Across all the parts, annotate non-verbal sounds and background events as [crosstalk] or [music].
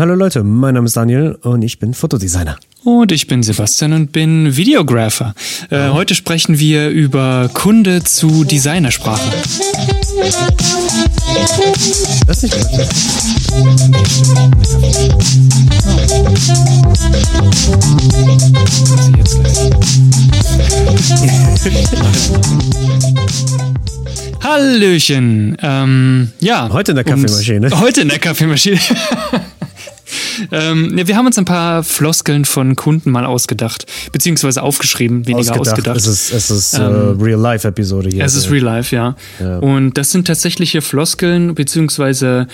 Hallo Leute, mein Name ist Daniel und ich bin Fotodesigner. Und ich bin Sebastian und bin Videographer. Äh, heute sprechen wir über Kunde zu Designersprache. Das ist nicht gut. Hallöchen. Ähm, ja. Heute in der Kaffeemaschine. Heute in der Kaffeemaschine. [laughs] ähm, ja, wir haben uns ein paar Floskeln von Kunden mal ausgedacht, beziehungsweise aufgeschrieben, weniger ausgedacht. Es ist, es ist äh, Ähm, Real-Life-Episode hier. Es ist Real Life, ja. Ja. Und das sind tatsächliche Floskeln, beziehungsweise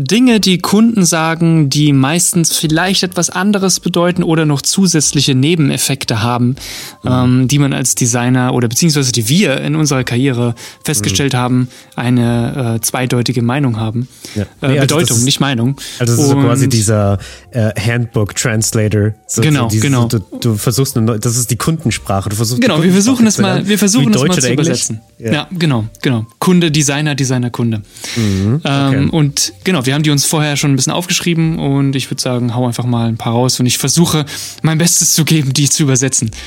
Dinge, die Kunden sagen, die meistens vielleicht etwas anderes bedeuten oder noch zusätzliche Nebeneffekte haben, Mhm. ähm, die man als Designer oder beziehungsweise die wir in unserer Karriere festgestellt haben, eine äh, zweideutige Meinung haben. Ja. Äh, Nee, also das Bedeutung, ist- nicht Meinung. Also es ist so quasi dieser äh, Handbook-Translator. So, Genau, so diese, genau. Du, du versuchst eine neue, das ist die Kundensprache. Du versuchst Genau, wir versuchen es mal, wir versuchen es mal zu übersetzen. Ja. Ja. genau, genau. Kunde, Designer, Designer, Kunde. Mhm, Ähm, und genau, wir haben die uns vorher schon ein bisschen aufgeschrieben und ich würde sagen, hau einfach mal ein paar raus und ich versuche mein Bestes zu geben, die zu übersetzen. [laughs]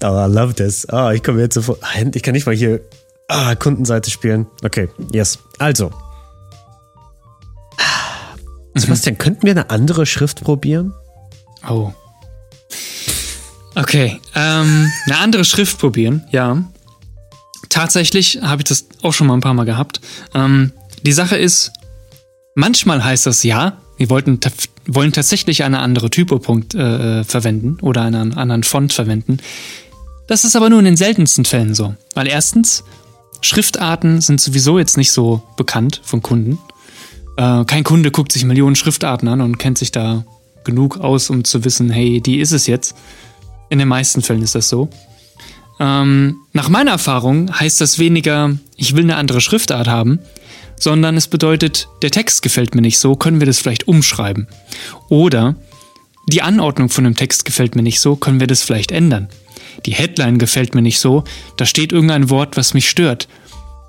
Oh, I love this. Ah, ich komme jetzt sofort. Ah, Ich kann nicht mal hier ah, Kundenseite spielen. Okay, yes. Also. Sebastian, könnten wir eine andere Schrift probieren? Oh. Okay, ähm, eine andere Schrift probieren, ja. Tatsächlich habe ich das auch schon mal ein paar Mal gehabt. Ähm, die Sache ist, manchmal heißt das ja, wir wollten, wollen tatsächlich eine andere Typopunkt äh, verwenden oder einen anderen Font verwenden. Das ist aber nur in den seltensten Fällen so. Weil erstens, Schriftarten sind sowieso jetzt nicht so bekannt von Kunden. Äh, kein Kunde guckt sich Millionen Schriftarten an und kennt sich da genug aus, um zu wissen, hey, die ist es jetzt. In den meisten Fällen ist das so. Ähm, nach meiner Erfahrung heißt das weniger, ich will eine andere Schriftart haben, sondern es bedeutet, der Text gefällt mir nicht so, können wir das vielleicht umschreiben. Oder die Anordnung von dem Text gefällt mir nicht so, können wir das vielleicht ändern. Die Headline gefällt mir nicht so, da steht irgendein Wort, was mich stört.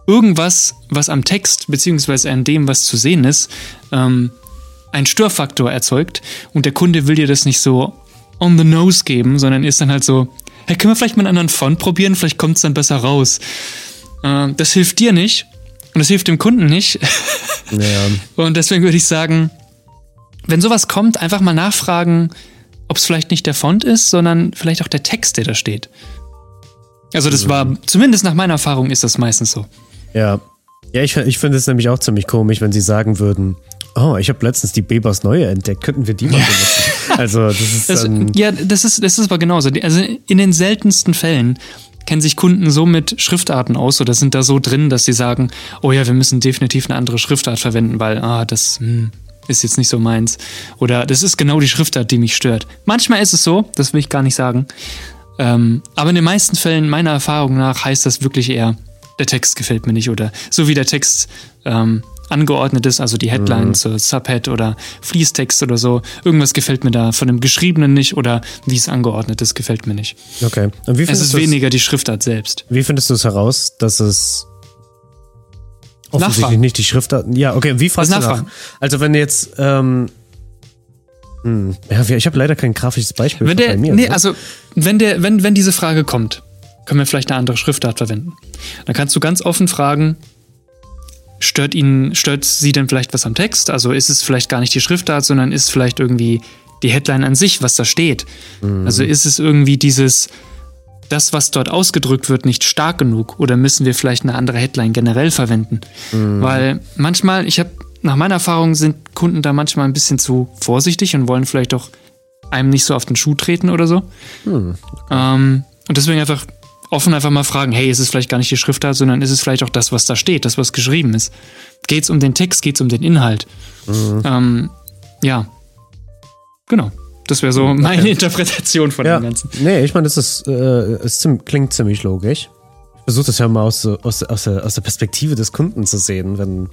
Irgendwas, was am Text beziehungsweise an dem, was zu sehen ist, ähm, einen Störfaktor erzeugt und der Kunde will dir das nicht so on the nose geben, sondern ist dann halt so, hey, können wir vielleicht mal einen anderen Font probieren, vielleicht kommt es dann besser raus. Äh, das hilft dir nicht und das hilft dem Kunden nicht. [laughs] Ja. Und deswegen würde ich sagen, wenn sowas kommt, einfach mal nachfragen, ob es vielleicht nicht der Font ist, sondern vielleicht auch der Text, der da steht. Also das war, zumindest nach meiner Erfahrung ist das meistens so. Ja. Ja, ich, ich finde es nämlich auch ziemlich komisch, wenn sie sagen würden, oh, ich habe letztens die Bebers neue entdeckt, könnten wir die mal benutzen? Also, das ist Das, dann, ja, das ist, das ist aber genauso. Also in den seltensten Fällen kennen sich Kunden so mit Schriftarten aus oder sind da so drin, dass sie sagen, oh ja, wir müssen definitiv eine andere Schriftart verwenden, weil ah, das hm, ist jetzt nicht so meins. Oder das ist genau die Schriftart, die mich stört. Manchmal ist es so, das will ich gar nicht sagen. Ähm, aber in den meisten Fällen, meiner Erfahrung nach, heißt das wirklich eher, der Text gefällt mir nicht oder so wie der Text ähm, angeordnet ist, also die Headline zur Subhead oder Fließtext oder so, irgendwas gefällt mir da von dem Geschriebenen nicht oder wie es angeordnet ist, gefällt mir nicht. okay. Und wie Es ist weniger die Schriftart selbst. Wie findest du es heraus, dass es offensichtlich Nachfragen. nicht die Schriftart. Ja, okay, wie fragst Was du nach? Also wenn jetzt, ähm, hm, ja, ich habe leider kein grafisches Beispiel Wenn bei der, mir. nee, ne? also wenn der, wenn, wenn diese Frage kommt, können wir vielleicht eine andere Schriftart verwenden. Dann kannst du ganz offen fragen, stört ihn, stört sie denn vielleicht was am Text? Also ist es vielleicht gar nicht die Schriftart, sondern ist vielleicht irgendwie die Headline an sich, was da steht. Also ist es irgendwie dieses, das, was dort ausgedrückt wird, nicht stark genug? Oder müssen wir vielleicht eine andere Headline generell verwenden? Weil manchmal, ich habe, nach meiner Erfahrung sind Kunden da manchmal ein bisschen zu vorsichtig und wollen vielleicht auch einem nicht so auf den Schuh treten oder so. Ähm, und deswegen einfach offen einfach mal fragen, hey, ist es vielleicht gar nicht die Schriftart, sondern ist es vielleicht auch das, was da steht, das, was geschrieben ist. Geht es um den Text, geht es um den Inhalt? Ähm, ja, genau. Das wäre so meine Interpretation von ja, dem Ganzen. nee, ich meine, das ist, äh, es klingt ziemlich logisch. Ich versuche das ja mal aus, aus, aus, der, aus der Perspektive des Kunden zu sehen, wenn,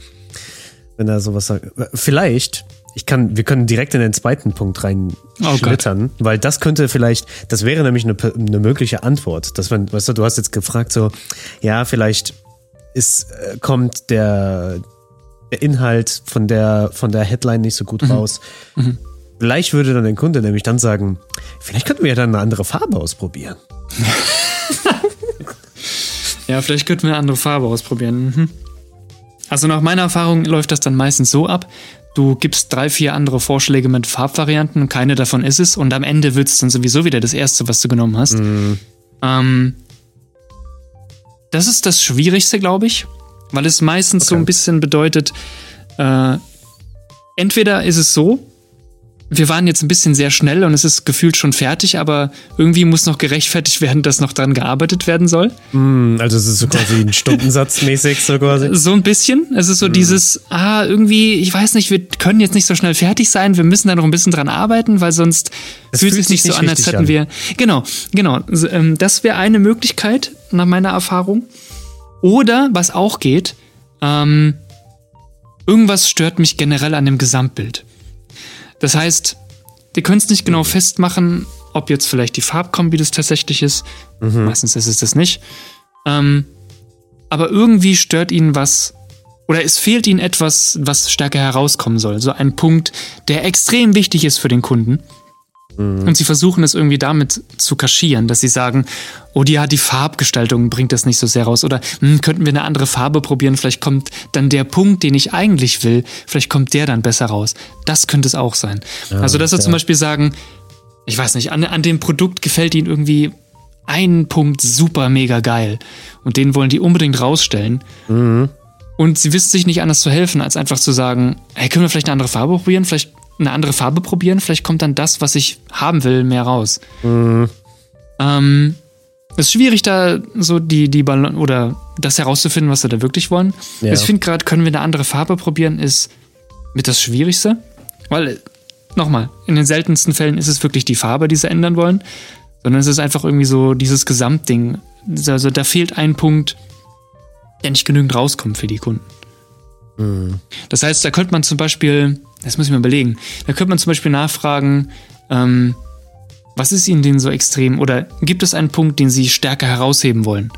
wenn er sowas sagt. Vielleicht, ich kann, wir können direkt in den zweiten Punkt rein Oh schlittern, weil das könnte vielleicht, das wäre nämlich eine, eine mögliche Antwort. Dass wenn, weißt du, du hast jetzt gefragt so, ja, vielleicht ist, äh, kommt der, der Inhalt von der, von der Headline nicht so gut Mhm. raus. Vielleicht würde dann der Kunde nämlich dann sagen, vielleicht könnten wir ja dann eine andere Farbe ausprobieren. [laughs] Ja, vielleicht könnten wir eine andere Farbe ausprobieren. Mhm. Also nach meiner Erfahrung läuft das dann meistens so ab. Du gibst drei, vier andere Vorschläge mit Farbvarianten und keine davon ist es. Und am Ende wird es dann sowieso wieder das erste, was du genommen hast. Ähm, das ist das Schwierigste, glaube ich, weil es meistens so Okay. ein bisschen bedeutet, äh, entweder ist es so, wir waren jetzt ein bisschen sehr schnell und es ist gefühlt schon fertig, aber irgendwie muss noch gerechtfertigt werden, dass noch dran gearbeitet werden soll. Hm, also es ist so quasi ein Stundensatz mäßig so quasi. [laughs] So ein bisschen. Es ist so dieses, ah, irgendwie, ich weiß nicht, wir können jetzt nicht so schnell fertig sein, wir müssen da noch ein bisschen dran arbeiten, weil sonst Es fühlt fühlt sich nicht so nicht an, als hätten an. wir. Genau, genau. Ähm, Das wäre eine Möglichkeit, nach meiner Erfahrung. Oder, was auch geht, ähm, irgendwas stört mich generell an dem Gesamtbild. Das heißt, ihr könnt es nicht genau festmachen, ob jetzt vielleicht die Farbkombi das tatsächlich ist. Meistens ist es das nicht. Ähm, aber irgendwie stört ihn was oder es fehlt ihnen etwas, was stärker herauskommen soll. So ein Punkt, der extrem wichtig ist für den Kunden. Und sie versuchen es irgendwie damit zu kaschieren, dass sie sagen, oh ja, die Farbgestaltung bringt das nicht so sehr raus. Oder hm, könnten wir eine andere Farbe probieren, vielleicht kommt dann der Punkt, den ich eigentlich will, vielleicht kommt der dann besser raus. Das könnte es auch sein. also, dass sie ja. zum Beispiel sagen, ich weiß nicht, an, an dem Produkt gefällt ihnen irgendwie ein Punkt super mega geil. Und den wollen die unbedingt rausstellen. Und sie wissen sich nicht anders zu helfen, als einfach zu sagen, hey, können wir vielleicht eine andere Farbe probieren? Vielleicht eine andere Farbe probieren? Vielleicht kommt dann das, was ich haben will, mehr raus. Ähm, es ist schwierig, da so die, die Ballon oder das herauszufinden, was sie da wirklich wollen. Ja. Ich finde gerade, können wir eine andere Farbe probieren, ist mit das Schwierigste. Weil, nochmal, in den seltensten Fällen ist es wirklich die Farbe, die sie ändern wollen, sondern es ist einfach irgendwie so dieses Gesamtding. Also da fehlt ein Punkt, der nicht genügend rauskommt für die Kunden. Das heißt, da könnte man zum Beispiel, das muss ich mir überlegen, da könnte man zum Beispiel nachfragen, ähm, was ist Ihnen denn so extrem oder gibt es einen Punkt, den Sie stärker herausheben wollen?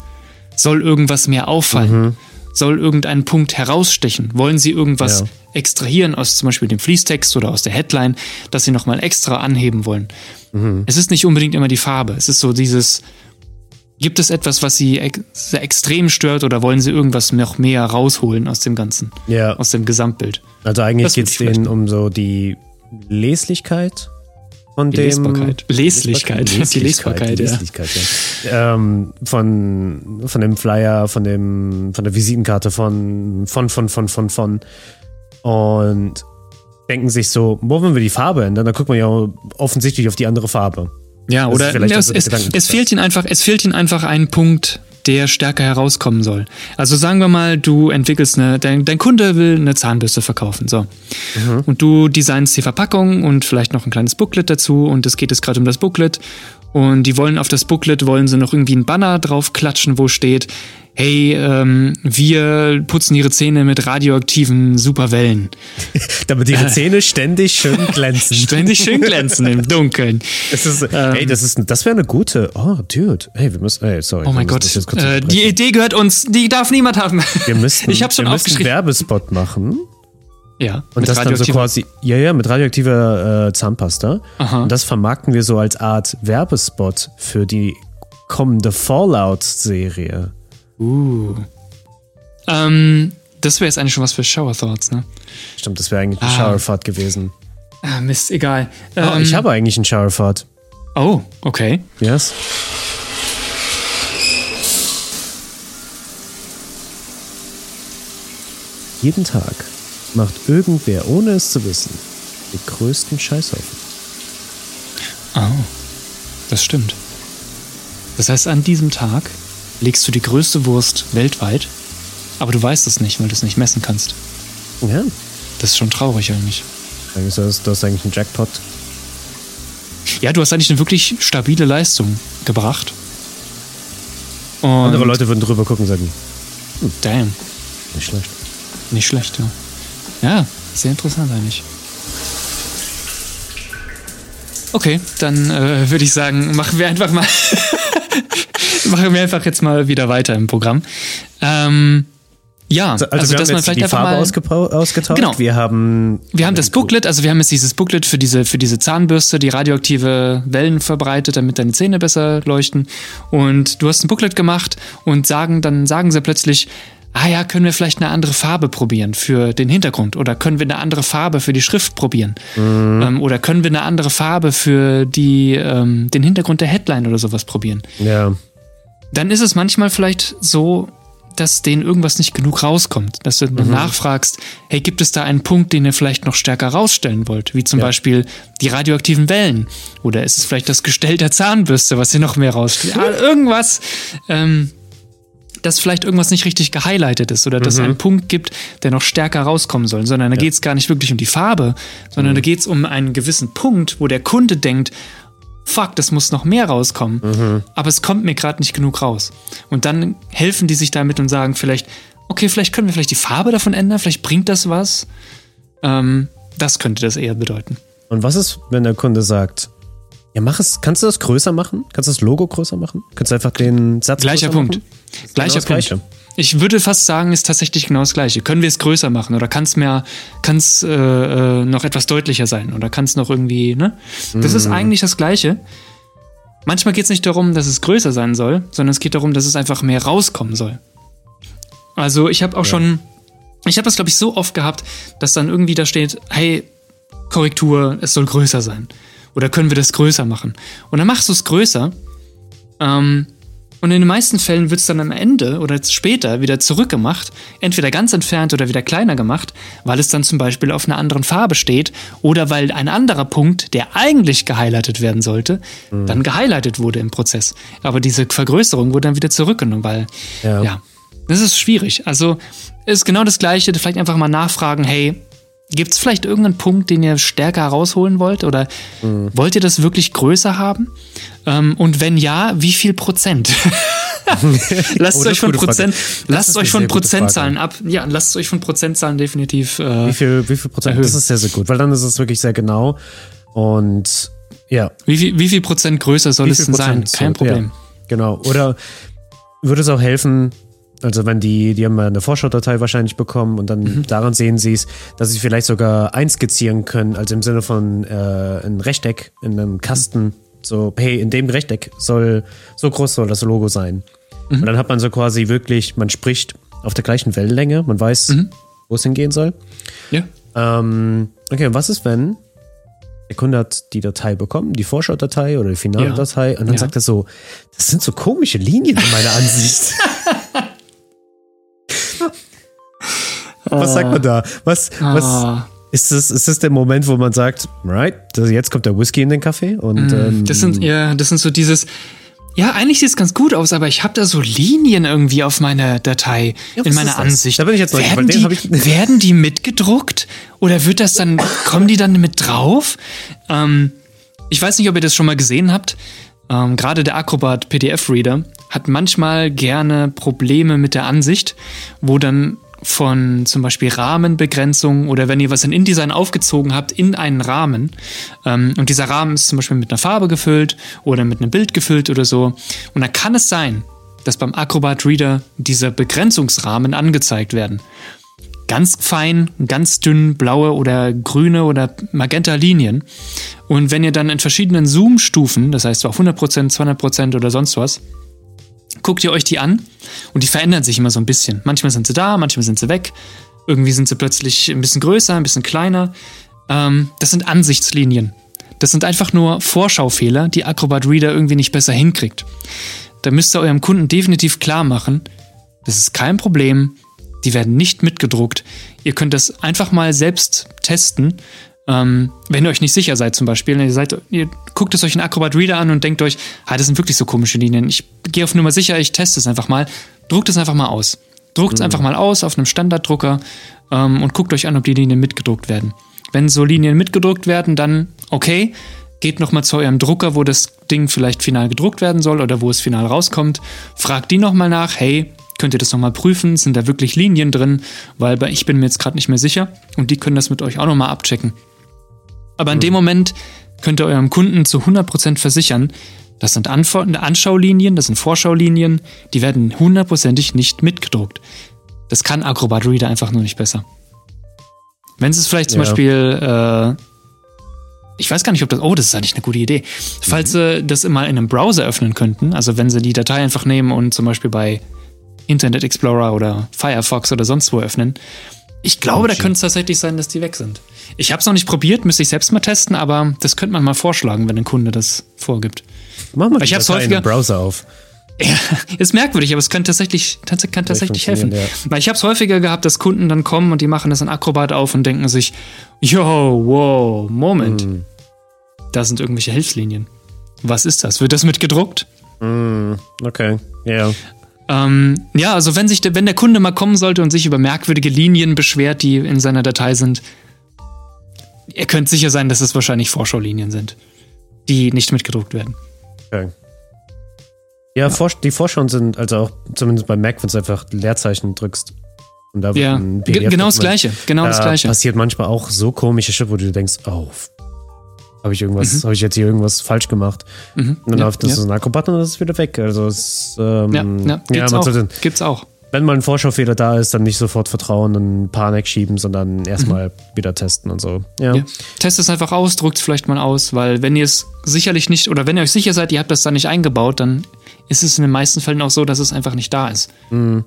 Soll irgendwas mehr auffallen? Soll irgendein Punkt herausstechen? Wollen Sie irgendwas Ja. extrahieren aus zum Beispiel dem Fließtext oder aus der Headline, dass Sie nochmal extra anheben wollen? Es ist nicht unbedingt immer die Farbe. Es ist so dieses, gibt es etwas, was Sie ex sehr extrem stört oder wollen Sie irgendwas noch mehr rausholen aus dem Ganzen, Ja, aus dem Gesamtbild? also eigentlich geht es denen um so die Leslichkeit von Die dem. Lesbarkeit. Leslichkeit. Die Lesbarkeit, ja. Leslichkeit, ja. Ähm, von, von dem Flyer, von dem, von der Visitenkarte von, von, von, von, von, von. Und denken sich so, wo wollen wir die Farbe ändern? Da guckt man ja offensichtlich auf die andere Farbe. Ja, Das oder ja, es, es, es fehlt ihnen einfach, es fehlt ihnen einfach ein Punkt, der stärker herauskommen soll. Also sagen wir mal, du entwickelst eine, dein, dein Kunde will eine Zahnbürste verkaufen, so. Mhm. Und du designst die Verpackung und vielleicht noch ein kleines Booklet dazu und es geht jetzt gerade um das Booklet und die wollen auf das Booklet wollen sie noch irgendwie ein Banner drauf klatschen, wo steht, hey, ähm, wir putzen ihre Zähne mit radioaktiven Superwellen. [laughs] Damit ihre Zähne ständig schön [laughs] glänzen. Ständig schön glänzen im Dunkeln. Das ist, ey, das ist, das wäre eine gute. Oh, Dude. Hey, wir müssen, ey, sorry. Oh mein Gott, äh, die. Idee gehört uns, die darf niemand haben. wir müssen, [laughs] ich hab's schon wir müssen einen. Werbespot machen. Ja, Und das dann so quasi, ja, ja, mit radioaktiver äh, Zahnpasta. Aha. Und das vermarkten wir so als Art Werbespot für die kommende Fallout-Serie. Uh. Ähm, das wäre jetzt eigentlich schon was für Shower Thoughts, ne? Stimmt, das wäre eigentlich eine Ah. Showerfahrt gewesen. Ah, Mist, egal. Oh, Ähm, ich habe eigentlich einen Showerfahrt. Oh, okay. Yes. Jeden Tag macht irgendwer, ohne es zu wissen, den größten Scheißhaufen. Oh, das stimmt. Das heißt, an diesem Tag legst du die größte Wurst weltweit, aber du weißt es nicht, weil du es nicht messen kannst. Ja, Das ist schon traurig eigentlich. eigentlich ist das, das ist eigentlich ein Jackpot. Ja, du hast eigentlich eine wirklich stabile Leistung gebracht. Und Andere Leute würden drüber gucken und sagen, Damn. nicht schlecht. Nicht schlecht, ja. Ja, sehr interessant eigentlich. Okay, dann äh, würde ich sagen, machen wir einfach mal. [laughs] machen wir einfach jetzt mal wieder weiter im Programm. Ähm, Ja, Also, also, wir dass haben man vielleicht die einfach Farbe mal. ausgetauscht. Genau. Wir haben Wir haben das Booklet, also wir haben jetzt dieses Booklet für diese, für diese Zahnbürste, die radioaktive Wellen verbreitet, damit deine Zähne besser leuchten. Und du hast ein Booklet gemacht und sagen, dann sagen sie plötzlich, ah ja, können wir vielleicht eine andere Farbe probieren für den Hintergrund oder können wir eine andere Farbe für die Schrift probieren ähm, oder können wir eine andere Farbe für die, ähm, den Hintergrund der Headline oder sowas probieren. ja. Dann ist es manchmal vielleicht so, dass denen irgendwas nicht genug rauskommt. Dass du dann nachfragst, hey, gibt es da einen Punkt, den ihr vielleicht noch stärker rausstellen wollt? Wie zum Ja. Beispiel die radioaktiven Wellen. Oder ist es vielleicht das Gestell der Zahnbürste, was ihr noch mehr rausstellt? Ja, [laughs] irgendwas, ähm, dass vielleicht irgendwas nicht richtig gehighlightet ist oder dass es einen Punkt gibt, der noch stärker rauskommen soll. Sondern da geht es gar nicht wirklich um die Farbe, sondern da geht es um einen gewissen Punkt, wo der Kunde denkt, fuck, das muss noch mehr rauskommen. Aber es kommt mir gerade nicht genug raus. Und dann helfen die sich damit und sagen vielleicht, okay, vielleicht können wir vielleicht die Farbe davon ändern, vielleicht bringt das was. Ähm, das könnte das eher bedeuten. Und was ist, wenn der Kunde sagt, ja, mach es, kannst du das größer machen? Kannst du das Logo größer machen? Kannst du einfach den Satz Gleicher Punkt. machen? Gleicher das Punkt. Gleiche. Ich würde fast sagen, ist tatsächlich genau das Gleiche. Können wir es größer machen oder kann es mehr, kann es äh, äh, noch etwas deutlicher sein oder kann es noch irgendwie, ne? Das ist eigentlich das Gleiche. Manchmal geht es nicht darum, dass es größer sein soll, sondern es geht darum, dass es einfach mehr rauskommen soll. Also ich habe auch schon, ich habe das glaube ich so oft gehabt, dass dann irgendwie da steht, hey, Korrektur, es soll größer sein. Oder können wir das größer machen? Und dann machst du es größer. Ähm, und in den meisten Fällen wird es dann am Ende oder später wieder zurückgemacht, entweder ganz entfernt oder wieder kleiner gemacht, weil es dann zum Beispiel auf einer anderen Farbe steht oder weil ein anderer Punkt, der eigentlich gehighlightet werden sollte, dann gehighlightet wurde im Prozess. Aber diese Vergrößerung wurde dann wieder zurückgenommen, weil Ja. ja, das ist schwierig. Also ist genau das Gleiche. Vielleicht einfach mal nachfragen, hey, gibt es vielleicht irgendeinen Punkt, den ihr stärker herausholen wollt? Oder wollt ihr das wirklich größer haben? Ähm, und wenn ja, wie viel Prozent? [laughs] lasst Oh, euch von Prozent, lasst euch von Prozentzahlen ab. Ja, lasst euch von Prozentzahlen definitiv. Äh, Wie viel, wie viel Prozent? Erhöhen. Das ist sehr, sehr gut, weil dann ist es wirklich sehr genau. Und ja, wie, viel, wie viel Prozent größer soll es denn sein? Kein Problem. Ja, genau. Oder würde es auch helfen, also wenn die, die haben ja eine Vorschaudatei wahrscheinlich bekommen und dann Mhm. daran sehen sie es, dass sie vielleicht sogar einskizzieren können, also im Sinne von äh, ein Rechteck in einem Kasten. So, hey, in dem Rechteck soll, so groß soll das Logo sein. Mhm. Und dann hat man so quasi wirklich, man spricht auf der gleichen Wellenlänge, man weiß, Mhm. wo es hingehen soll. Ja. Ähm, okay, und was ist, wenn der Kunde hat die Datei bekommen, die Vorschaudatei oder die finale Ja. Datei, und dann Ja. sagt er so, das sind so komische Linien in meiner Ansicht. [laughs] was sagt man da? Was, was Ah. ist das, ist das der Moment, wo man sagt, right, jetzt kommt der Whisky in den Kaffee? Und ähm, Mm, Das sind, ja, das sind so dieses. Ja, eigentlich sieht es ganz gut aus, aber ich habe da so Linien irgendwie auf meiner Datei, Ja, in meiner? Ansicht. Da bin ich jetzt werden, weil den die, [laughs] werden die mitgedruckt? Oder wird das dann, kommen die dann mit drauf? Ähm, ich weiß nicht, ob ihr das schon mal gesehen habt. Ähm, Gerade der Acrobat PDF-Reader hat manchmal gerne Probleme mit der Ansicht, wo dann von zum Beispiel Rahmenbegrenzung oder wenn ihr was in InDesign aufgezogen habt in einen Rahmen ähm, und dieser Rahmen ist zum Beispiel mit einer Farbe gefüllt oder mit einem Bild gefüllt oder so und dann kann es sein, dass beim Acrobat Reader diese Begrenzungsrahmen angezeigt werden ganz fein, ganz dünn blaue oder grüne oder magenta Linien. Und wenn ihr dann in verschiedenen Zoom-Stufen, das heißt auf 100%, 200% oder sonst was, guckt ihr euch die an und die verändern sich immer so ein bisschen. Manchmal sind sie da, manchmal sind sie weg. Irgendwie sind sie plötzlich ein bisschen größer, ein bisschen kleiner. Ähm, das sind Ansichtslinien. Das sind einfach nur Vorschaufehler, die Acrobat Reader irgendwie nicht besser hinkriegt. Da müsst ihr eurem Kunden definitiv klar machen, das ist kein Problem, die werden nicht mitgedruckt. Ihr könnt das einfach mal selbst testen. Ähm, wenn ihr euch nicht sicher seid, zum Beispiel, ihr, seid, ihr guckt es euch in Acrobat Reader an und denkt euch, ah, das sind wirklich so komische Linien. Ich gehe auf Nummer sicher, ich teste es einfach mal. Druckt es einfach mal aus. Druckt es einfach mal aus auf einem Standarddrucker ähm, und guckt euch an, ob die Linien mitgedruckt werden. Wenn so Linien mitgedruckt werden, dann okay, geht nochmal zu eurem Drucker, wo das Ding vielleicht final gedruckt werden soll oder wo es final rauskommt. Fragt die nochmal nach, hey, könnt ihr das nochmal prüfen? Sind da wirklich Linien drin? Weil ich bin mir jetzt gerade nicht mehr sicher und die können das mit euch auch nochmal abchecken. Aber in dem Moment könnt ihr eurem Kunden zu 100% versichern, das sind Anfor Anschaulinien, das sind Vorschaulinien, die werden hundertprozentig nicht mitgedruckt. Das kann Acrobat Reader einfach nur nicht besser. Wenn es vielleicht zum Ja. Beispiel, äh, ich weiß gar nicht, ob das, oh, das ist eigentlich eine gute Idee. Falls sie das mal in einem Browser öffnen könnten, also wenn sie die Datei einfach nehmen und zum Beispiel bei Internet Explorer oder Firefox oder sonst wo öffnen, ich glaube, da shit. könnte es tatsächlich sein, dass die weg sind. Ich habe es noch nicht probiert, müsste ich selbst mal testen, aber das könnte man mal vorschlagen, wenn ein Kunde das vorgibt. Mach mal Ich hab's häufiger- Browser auf. Ja, [laughs] ist merkwürdig, aber es kann tatsächlich, tats kann tatsächlich helfen. funktionieren, Weil ich habe es häufiger gehabt, dass Kunden dann kommen und die machen das in Acrobat auf und denken sich, yo, wow, Moment, Hm. da sind irgendwelche Hilfslinien. Was ist das? Wird das mitgedruckt? Okay, ja. Ähm, ja, also wenn sich wenn der Kunde mal kommen sollte und sich über merkwürdige Linien beschwert, die in seiner Datei sind, ihr könnt sicher sein, dass es wahrscheinlich Vorschaulinien sind, die nicht mitgedruckt werden. okay. Ja, Vor die Vorschauen sind, also auch zumindest bei Mac, wenn du einfach Leerzeichen drückst. Und da wird Ja, genau das. Gleiche, genau das Da Gleiche. passiert manchmal auch so komische Shit, wo du denkst, oh, habe ich irgendwas, habe ich jetzt hier irgendwas falsch gemacht? Und dann Mhm. Ja, läuft das ja. so ein Akrobat und das ist wieder weg. Also es, ähm, Ja, ja, gibt's, man auch, sollte, gibt's auch. Wenn mal ein Vorschaufehler da ist, dann nicht sofort vertrauen und Panik schieben, sondern erstmal wieder testen und so. Ja. Mhm. Ja. Testet es einfach aus, druckt es vielleicht mal aus, weil wenn ihr es sicherlich nicht, oder wenn ihr euch sicher seid, ihr habt das da nicht eingebaut, dann ist es in den meisten Fällen auch so, dass es einfach nicht da ist. Und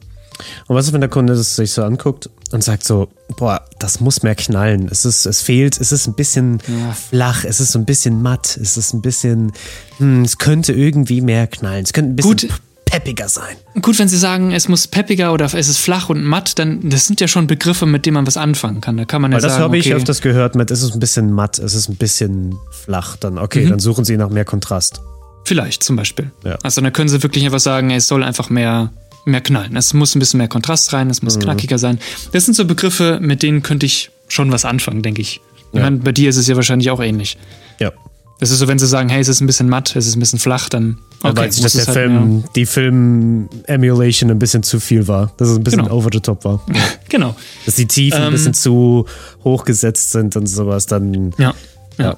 was ist, wenn der Kunde das sich so anguckt und sagt so, boah, das muss mehr knallen. Es ist, es fehlt, es ist ein bisschen flach, es ist so ein bisschen matt, es ist ein bisschen, hm, es könnte irgendwie mehr knallen. Es könnte ein bisschen Gut. Peppiger sein. Gut, wenn Sie sagen, es muss peppiger oder es ist flach und matt, dann das sind ja schon Begriffe, mit denen man was anfangen kann. Da kann man ja Weil das sagen, habe ich okay, öfters gehört mit, es ist ein bisschen matt, es ist ein bisschen flach. Dann, okay, Mhm. dann suchen Sie nach mehr Kontrast. vielleicht zum Beispiel. Ja. Also dann können Sie wirklich einfach sagen, es soll einfach mehr mehr knallen. Es muss ein bisschen mehr Kontrast rein, es muss Mhm. knackiger sein. Das sind so Begriffe, mit denen könnte ich schon was anfangen, denke ich. Ich Ja. meine, bei dir ist es ja wahrscheinlich auch ähnlich. Ja. Das ist so, wenn sie sagen, hey, es ist ein bisschen matt, es ist ein bisschen flach, dann Okay, okay, weil sich muss das es der halt Film, die Film-Emulation ein bisschen zu viel war. Dass es ein bisschen Genau. over the top war. mehr- genau. Dass die Tiefen ein Ähm. bisschen zu hoch gesetzt sind und sowas, dann. Ja. ja.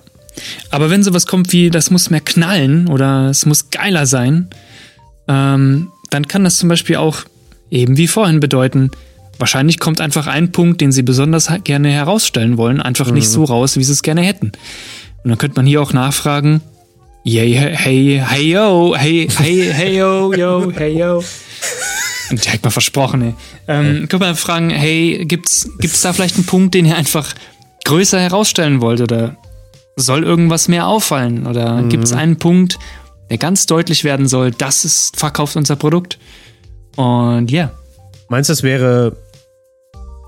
Aber wenn sowas kommt wie, das muss mehr knallen oder es muss geiler sein, ähm, dann kann das zum Beispiel auch eben wie vorhin bedeuten, wahrscheinlich kommt einfach ein Punkt, den sie besonders gerne herausstellen wollen, einfach nicht so raus, wie sie es gerne hätten. Und dann könnte man hier auch nachfragen, yay, hey, hey, hey, yo, hey, hey, hey, yo, yo, hey, yo. Und direkt mal versprochen, ey. Ähm, Könnte man fragen, hey, gibt's, gibt's da vielleicht einen Punkt, den ihr einfach größer herausstellen wollt oder soll irgendwas mehr auffallen oder gibt es einen Punkt, der ganz deutlich werden soll, das ist verkauft unser Produkt? Und ja, Meinst du, es wäre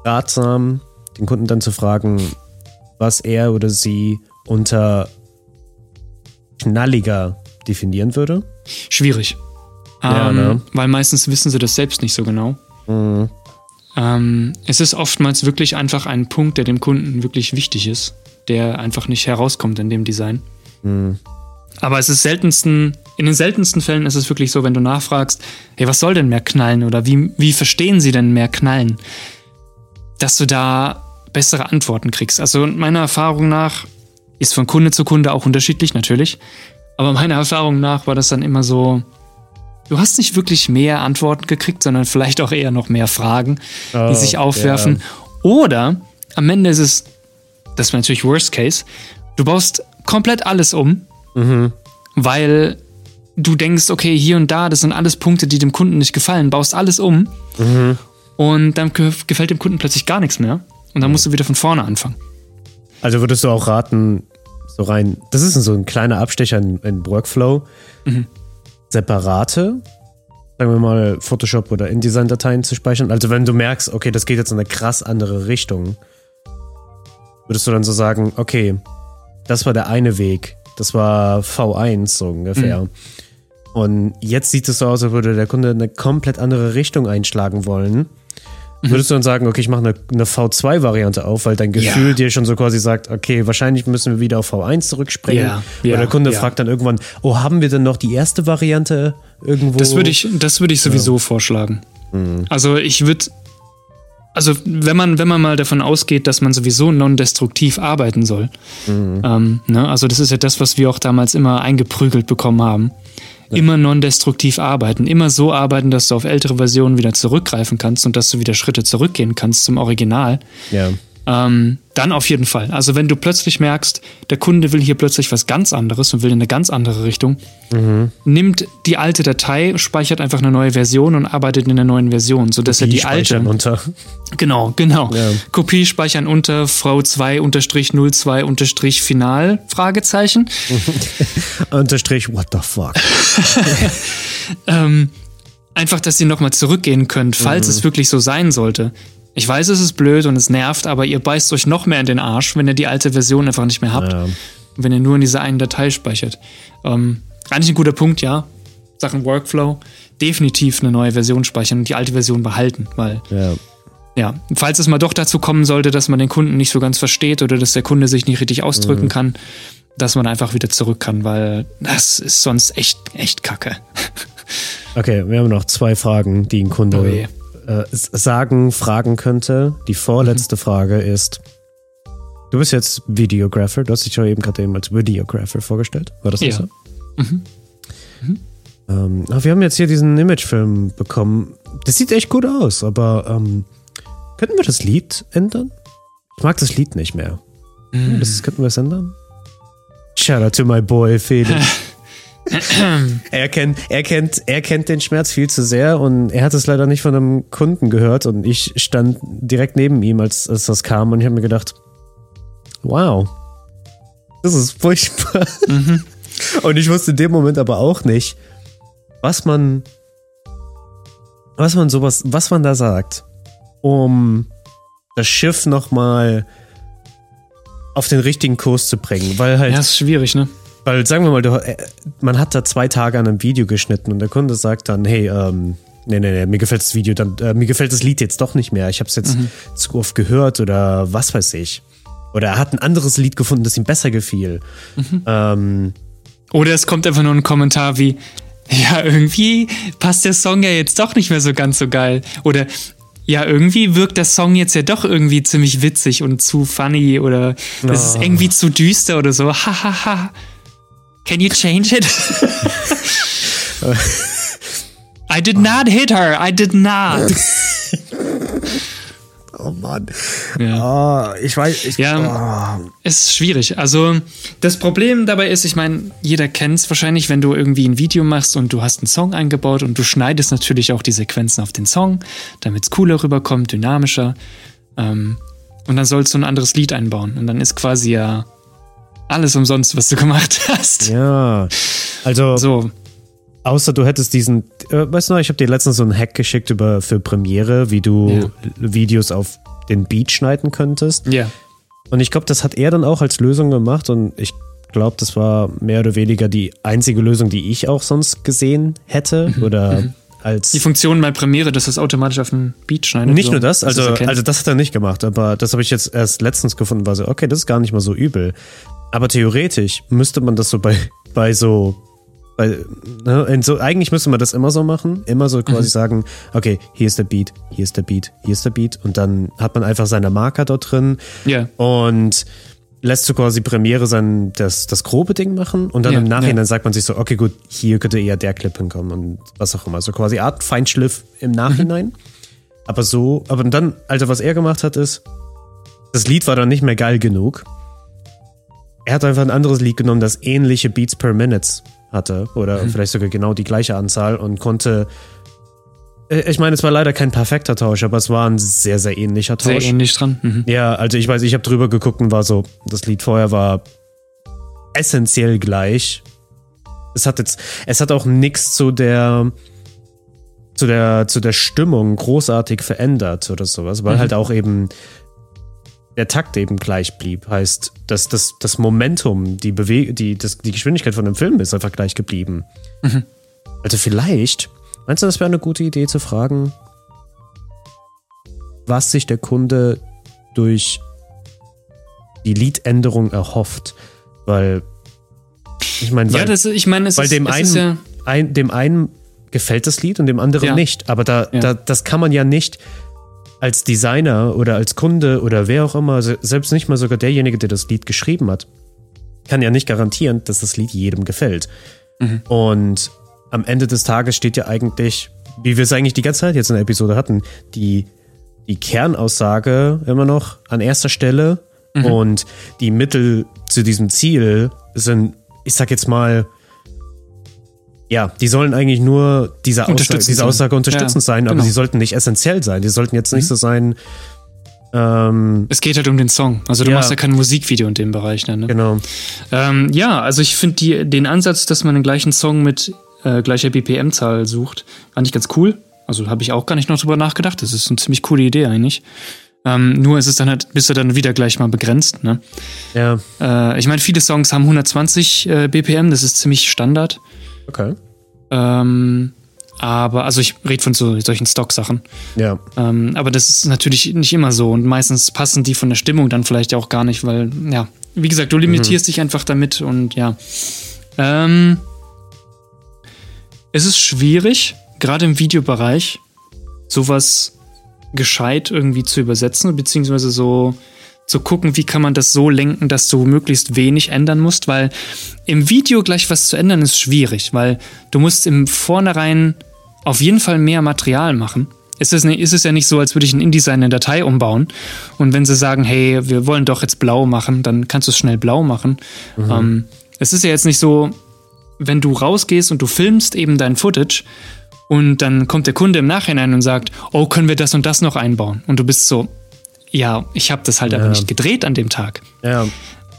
ratsam, den Kunden dann zu fragen, was er oder sie unter knalliger definieren würde? schwierig. Ja, ähm, ne? Weil meistens wissen sie das selbst nicht so genau. Mhm. Ähm, es ist oftmals wirklich einfach ein Punkt, der dem Kunden wirklich wichtig ist, der einfach nicht herauskommt in dem Design. Mhm. Aber es ist seltensten, in den seltensten Fällen ist es wirklich so, wenn du nachfragst, hey, was soll denn mehr knallen oder wie, wie verstehen sie denn mehr knallen? Dass du da bessere Antworten kriegst. Also meiner Erfahrung nach ist von Kunde zu Kunde auch unterschiedlich, natürlich. Aber meiner Erfahrung nach war das dann immer so, du hast nicht wirklich mehr Antworten gekriegt, sondern vielleicht auch eher noch mehr Fragen, Oh, die sich aufwerfen. Oder am Ende ist es, das wäre natürlich Worst Case, du baust komplett alles um, weil du denkst, okay, hier und da, das sind alles Punkte, die dem Kunden nicht gefallen, baust alles um und dann ge- gefällt dem Kunden plötzlich gar nichts mehr und dann musst du wieder von vorne anfangen. Also würdest du auch raten, so rein, das ist so ein kleiner Abstecher in, in Workflow, separate, sagen wir mal, Photoshop oder InDesign-Dateien zu speichern. Also wenn du merkst, okay, das geht jetzt in eine krass andere Richtung, würdest du dann so sagen, okay, das war der eine Weg, das war V1 so ungefähr. Und jetzt sieht es so aus, als würde der Kunde eine komplett andere Richtung einschlagen wollen. Würdest du dann sagen, okay, ich mache eine, eine V2-Variante auf, weil dein Gefühl Ja. dir schon so quasi sagt, okay, wahrscheinlich müssen wir wieder auf V1 zurückspringen. Ja, Oder ja, der Kunde ja. fragt dann irgendwann, oh, haben wir denn noch die erste Variante irgendwo? Das würde ich, das würde ich sowieso vorschlagen. Also ich würde, also wenn man, wenn man mal davon ausgeht, dass man sowieso non-destruktiv arbeiten soll, ähm, ne, also das ist ja das, was wir auch damals immer eingeprügelt bekommen haben. immer non-destruktiv arbeiten, immer so arbeiten, dass du auf ältere Versionen wieder zurückgreifen kannst und dass du wieder Schritte zurückgehen kannst zum Original. Ja. Ähm, dann auf jeden Fall. Also wenn du plötzlich merkst, der Kunde will hier plötzlich was ganz anderes und will in eine ganz andere Richtung, Mhm. nimmt die alte Datei, speichert einfach eine neue Version und arbeitet in der neuen Version, sodass er Die alte speichern unter. Genau, genau. Ja. Kopie speichern unter V2-02 Final, Fragezeichen. [laughs] Unterstrich, what the fuck. [laughs] Ähm, einfach, dass ihr nochmal zurückgehen könnt, falls Mhm. es wirklich so sein sollte. Ich weiß, es ist blöd und es nervt, aber ihr beißt euch noch mehr in den Arsch, wenn ihr die alte Version einfach nicht mehr habt. Ja. Wenn ihr nur in dieser einen Datei speichert. Ähm, eigentlich ein guter Punkt, ja. Sachen Workflow. Definitiv eine neue Version speichern und die alte Version behalten, weil Ja. Ja, falls es mal doch dazu kommen sollte, dass man den Kunden nicht so ganz versteht oder dass der Kunde sich nicht richtig ausdrücken kann, dass man einfach wieder zurück kann, weil das ist sonst echt, echt kacke. [laughs] Okay, wir haben noch zwei Fragen, die ein Kunde Oh. Äh, sagen, fragen könnte. Die vorletzte Frage ist: Du bist jetzt Videographer, du hast dich ja eben gerade eben als Videographer vorgestellt. War das Ja. so? Ähm, aber wir haben jetzt hier diesen Imagefilm bekommen. Das sieht echt gut aus, aber ähm, könnten wir das Lied ändern? Ich mag das Lied nicht mehr. Das, könnten wir es ändern? Shout out to my boy Felix. [laughs] er, kennt, er, kennt, er kennt den Schmerz viel zu sehr und er hat es leider nicht von einem Kunden gehört und ich stand direkt neben ihm, als, als das kam und ich habe mir gedacht, wow, das ist furchtbar. Und ich wusste in dem Moment aber auch nicht, was man, was man sowas, was man da sagt, um das Schiff nochmal auf den richtigen Kurs zu bringen, weil halt Ja, ist schwierig, ne? Weil sagen wir mal, du, äh, man hat da zwei Tage an einem Video geschnitten und der Kunde sagt dann, hey, ähm, nee, nee, nee, mir gefällt das Video, dann, äh, mir gefällt das Lied jetzt doch nicht mehr. Ich habe es jetzt zu oft gehört oder was weiß ich. Oder er hat ein anderes Lied gefunden, das ihm besser gefiel. Ähm, Oder es kommt einfach nur ein Kommentar wie, ja, irgendwie passt der Song ja jetzt doch nicht mehr so ganz so geil. Oder ja, irgendwie wirkt der Song jetzt ja doch irgendwie ziemlich witzig und zu funny oder das ist Oh. irgendwie zu düster oder so. Hahaha. Ha, ha. Can you change it? I did not hit her. I did not. [laughs] oh Mann. Ja. Oh, ich weiß, ich, Ja. oh. Es ist schwierig. Also, das Problem dabei ist, ich meine, jeder kennt es wahrscheinlich, wenn du irgendwie ein Video machst und du hast einen Song eingebaut und du schneidest natürlich auch die Sequenzen auf den Song, damit es cooler rüberkommt, dynamischer. Ähm, und dann sollst du ein anderes Lied einbauen. Und dann ist quasi ja alles umsonst, was du gemacht hast. ja. Also, So, Außer du hättest diesen, äh, weißt du noch, ich habe dir letztens so einen Hack geschickt über für Premiere, wie du Ja. Videos auf den Beat schneiden könntest. ja. Und ich glaube, das hat er dann auch als Lösung gemacht und ich glaube, das war mehr oder weniger die einzige Lösung, die ich auch sonst gesehen hätte oder als Die Funktion bei Premiere, dass das automatisch auf den Beat schneidet. nicht so, nur das, es also, erkennt. also das hat er nicht gemacht, aber das habe ich jetzt erst letztens gefunden, war so, okay, das ist gar nicht mal so übel. Aber theoretisch müsste man das so bei, bei so, bei, ne, so, eigentlich müsste man das immer so machen, immer so Mhm. quasi sagen, okay, hier ist der Beat, hier ist der Beat, hier ist der Beat und dann hat man einfach seine Marker dort drin ja. und lässt so quasi Premiere sein, das, das grobe Ding machen und dann Ja, im Nachhinein ja. sagt man sich so, okay, gut, hier könnte eher der Clip hinkommen und was auch immer. So quasi Art Feinschliff im Nachhinein. Aber so, aber dann, also was er gemacht hat, ist, das Lied war dann nicht mehr geil genug. Er hat einfach ein anderes Lied genommen, das ähnliche Beats per Minute hatte oder Mhm. vielleicht sogar genau die gleiche Anzahl und konnte. äh, Ich meine, es war leider kein perfekter Tausch, aber es war ein sehr, sehr ähnlicher Sehr Tausch. ähnlich dran. Mhm. Ja, also ich weiß, ich habe drüber geguckt und war so, das Lied vorher war essentiell gleich. Es hat jetzt, es hat auch nichts zu der zu der zu der Stimmung großartig verändert oder sowas, weil Mhm. halt auch eben der Takt eben gleich blieb. Heißt, dass das, das Momentum, die Bewe die, das, die Geschwindigkeit von dem Film ist einfach gleich geblieben. Mhm. Also vielleicht, meinst du, das wäre eine gute Idee zu fragen, was sich der Kunde durch die Liedänderung erhofft? Weil, ich meine, Ja, weil, das, ich meine, es weil ist, dem, es einen, ist ja. ein, dem einen gefällt das Lied und dem anderen Ja. nicht. Aber da, Ja. da, das kann man ja nicht als Designer oder als Kunde oder wer auch immer, se- selbst nicht mal sogar derjenige, der das Lied geschrieben hat, kann ja nicht garantieren, dass das Lied jedem gefällt. Mhm. Und am Ende des Tages steht ja eigentlich, wie wir es eigentlich die ganze Zeit jetzt in der Episode hatten, die, die Kernaussage immer noch an erster Stelle mhm. und die Mittel zu diesem Ziel sind, ich sag jetzt mal, ja, die sollen eigentlich nur diese Aussage, diese Aussage unterstützend ja, sein, aber genau. sie sollten nicht essentiell sein. Die sollten jetzt nicht mhm. so sein. Ähm, es geht halt um den Song. Also du ja. machst ja kein Musikvideo in dem Bereich. Ne? Genau. Ähm, ja, also ich finde den Ansatz, dass man den gleichen Song mit äh, gleicher BPM-Zahl sucht, fand ich ganz cool. Also habe ich auch gar nicht noch drüber nachgedacht. Das ist eine ziemlich coole Idee eigentlich. Ähm, nur ist es dann halt, bist du dann wieder gleich mal begrenzt, ne? Ja. Äh, ich meine, viele Songs haben 120 äh, BPM, das ist ziemlich Standard. Okay. Ähm, aber, also ich rede von so, solchen Stock-Sachen. Ja. Ähm, aber das ist natürlich nicht immer so und meistens passen die von der Stimmung dann vielleicht auch gar nicht, weil, ja, wie gesagt, du limitierst mhm. dich einfach damit und ja. Ähm, es ist schwierig, gerade im Videobereich, sowas gescheit irgendwie zu übersetzen, beziehungsweise so zu gucken, wie kann man das so lenken, dass du möglichst wenig ändern musst, weil im Video gleich was zu ändern ist schwierig, weil du musst im Vornherein auf jeden Fall mehr Material machen. Es ist, ist es ja nicht so, als würde ich ein InDesign eine Datei umbauen und wenn sie sagen, hey, wir wollen doch jetzt blau machen, dann kannst du es schnell blau machen. Mhm. Ähm, es ist ja jetzt nicht so, wenn du rausgehst und du filmst eben dein Footage und dann kommt der Kunde im Nachhinein und sagt, oh, können wir das und das noch einbauen? Und du bist so, ja, ich habe das halt ja. aber nicht gedreht an dem Tag. Ja.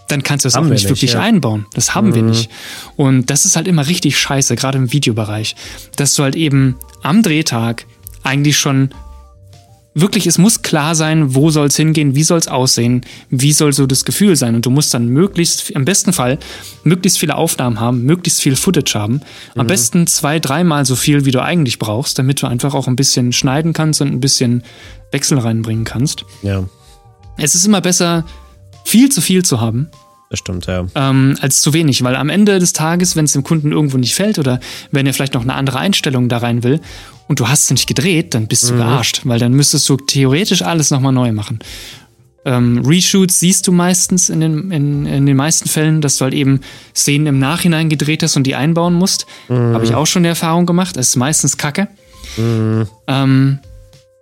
Dann kannst du das haben auch nicht, nicht wirklich ja. einbauen. Das haben mhm. wir nicht. Und das ist halt immer richtig scheiße, gerade im Videobereich, dass du halt eben am Drehtag eigentlich schon wirklich, es muss klar sein, wo soll es hingehen, wie soll es aussehen, wie soll so das Gefühl sein. Und du musst dann möglichst, im besten Fall, möglichst viele Aufnahmen haben, möglichst viel Footage haben. Am mhm. besten zwei, dreimal so viel, wie du eigentlich brauchst, damit du einfach auch ein bisschen schneiden kannst und ein bisschen Wechsel reinbringen kannst. Ja. Es ist immer besser, viel zu viel zu haben. Das stimmt, ja. Ähm, als zu wenig, weil am Ende des Tages, wenn es dem Kunden irgendwo nicht fällt oder wenn er vielleicht noch eine andere Einstellung da rein will und du hast es nicht gedreht, dann bist du mhm. gearscht, weil dann müsstest du theoretisch alles nochmal neu machen. Ähm, Reshoots siehst du meistens in den, in, in den meisten Fällen, dass du halt eben Szenen im Nachhinein gedreht hast und die einbauen musst. Mhm. Habe ich auch schon die Erfahrung gemacht. Das ist meistens Kacke. Mhm. Ähm,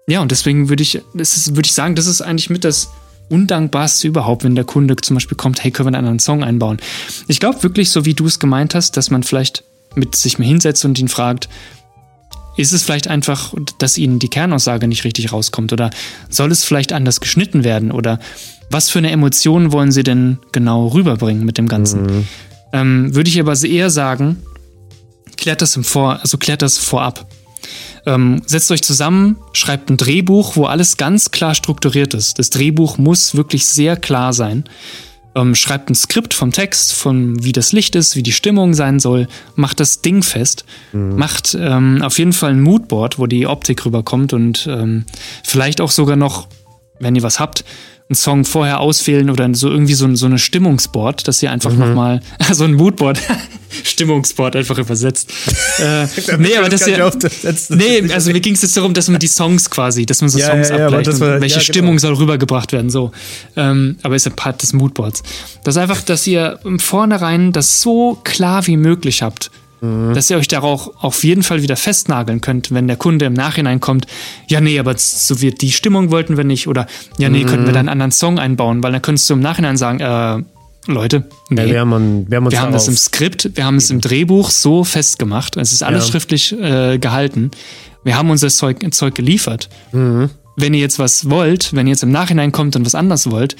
ja, und deswegen würde ich, würde ich sagen, das ist eigentlich mit das Undankbarste überhaupt, wenn der Kunde zum Beispiel kommt, hey, können wir einen anderen Song einbauen? Ich glaube wirklich, so wie du es gemeint hast, dass man vielleicht mit sich mal hinsetzt und ihn fragt, ist es vielleicht einfach, dass ihnen die Kernaussage nicht richtig rauskommt? Oder soll es vielleicht anders geschnitten werden? Oder was für eine Emotion wollen sie denn genau rüberbringen mit dem Ganzen? Mhm. Ähm, würde ich aber eher sagen, klärt das im Vor, also klärt das vorab. Ähm, setzt euch zusammen, schreibt ein Drehbuch, wo alles ganz klar strukturiert ist. Das Drehbuch muss wirklich sehr klar sein. Ähm, schreibt ein Skript vom Text, von wie das Licht ist, wie die Stimmung sein soll, macht das Ding fest, mhm. macht ähm, auf jeden Fall ein Moodboard, wo die Optik rüberkommt und ähm, vielleicht auch sogar noch, wenn ihr was habt, einen Song vorher auswählen oder so irgendwie so, so eine Stimmungsboard, dass ihr einfach mhm. nochmal, [laughs] so ein Moodboard, [laughs] Stimmungsboard einfach übersetzt. äh, [laughs] nee, aber das ja, nee, also mir ging es jetzt darum, dass man die Songs quasi, dass man so ja, Songs ja, abgleicht, war, welche ja, genau. Stimmung soll rübergebracht werden, so. Ähm, aber ist ein Part des Moodboards. Das ist einfach, dass ihr im Vornherein das so klar wie möglich habt Mhm. Dass ihr euch darauf auf jeden Fall wieder festnageln könnt, wenn der Kunde im Nachhinein kommt, ja, nee, aber so wird die Stimmung wollten wir nicht oder ja, nee, mhm. könnten wir da einen anderen Song einbauen, weil dann könntest du im Nachhinein sagen, äh, Leute, nee, ja, wir haben, wir haben, wir haben das im Skript, wir haben es im Drehbuch so festgemacht, es ist alles ja. schriftlich äh, gehalten. Wir haben uns das Zeug, Zeug geliefert. Mhm. Wenn ihr jetzt was wollt, wenn ihr jetzt im Nachhinein kommt und was anders wollt,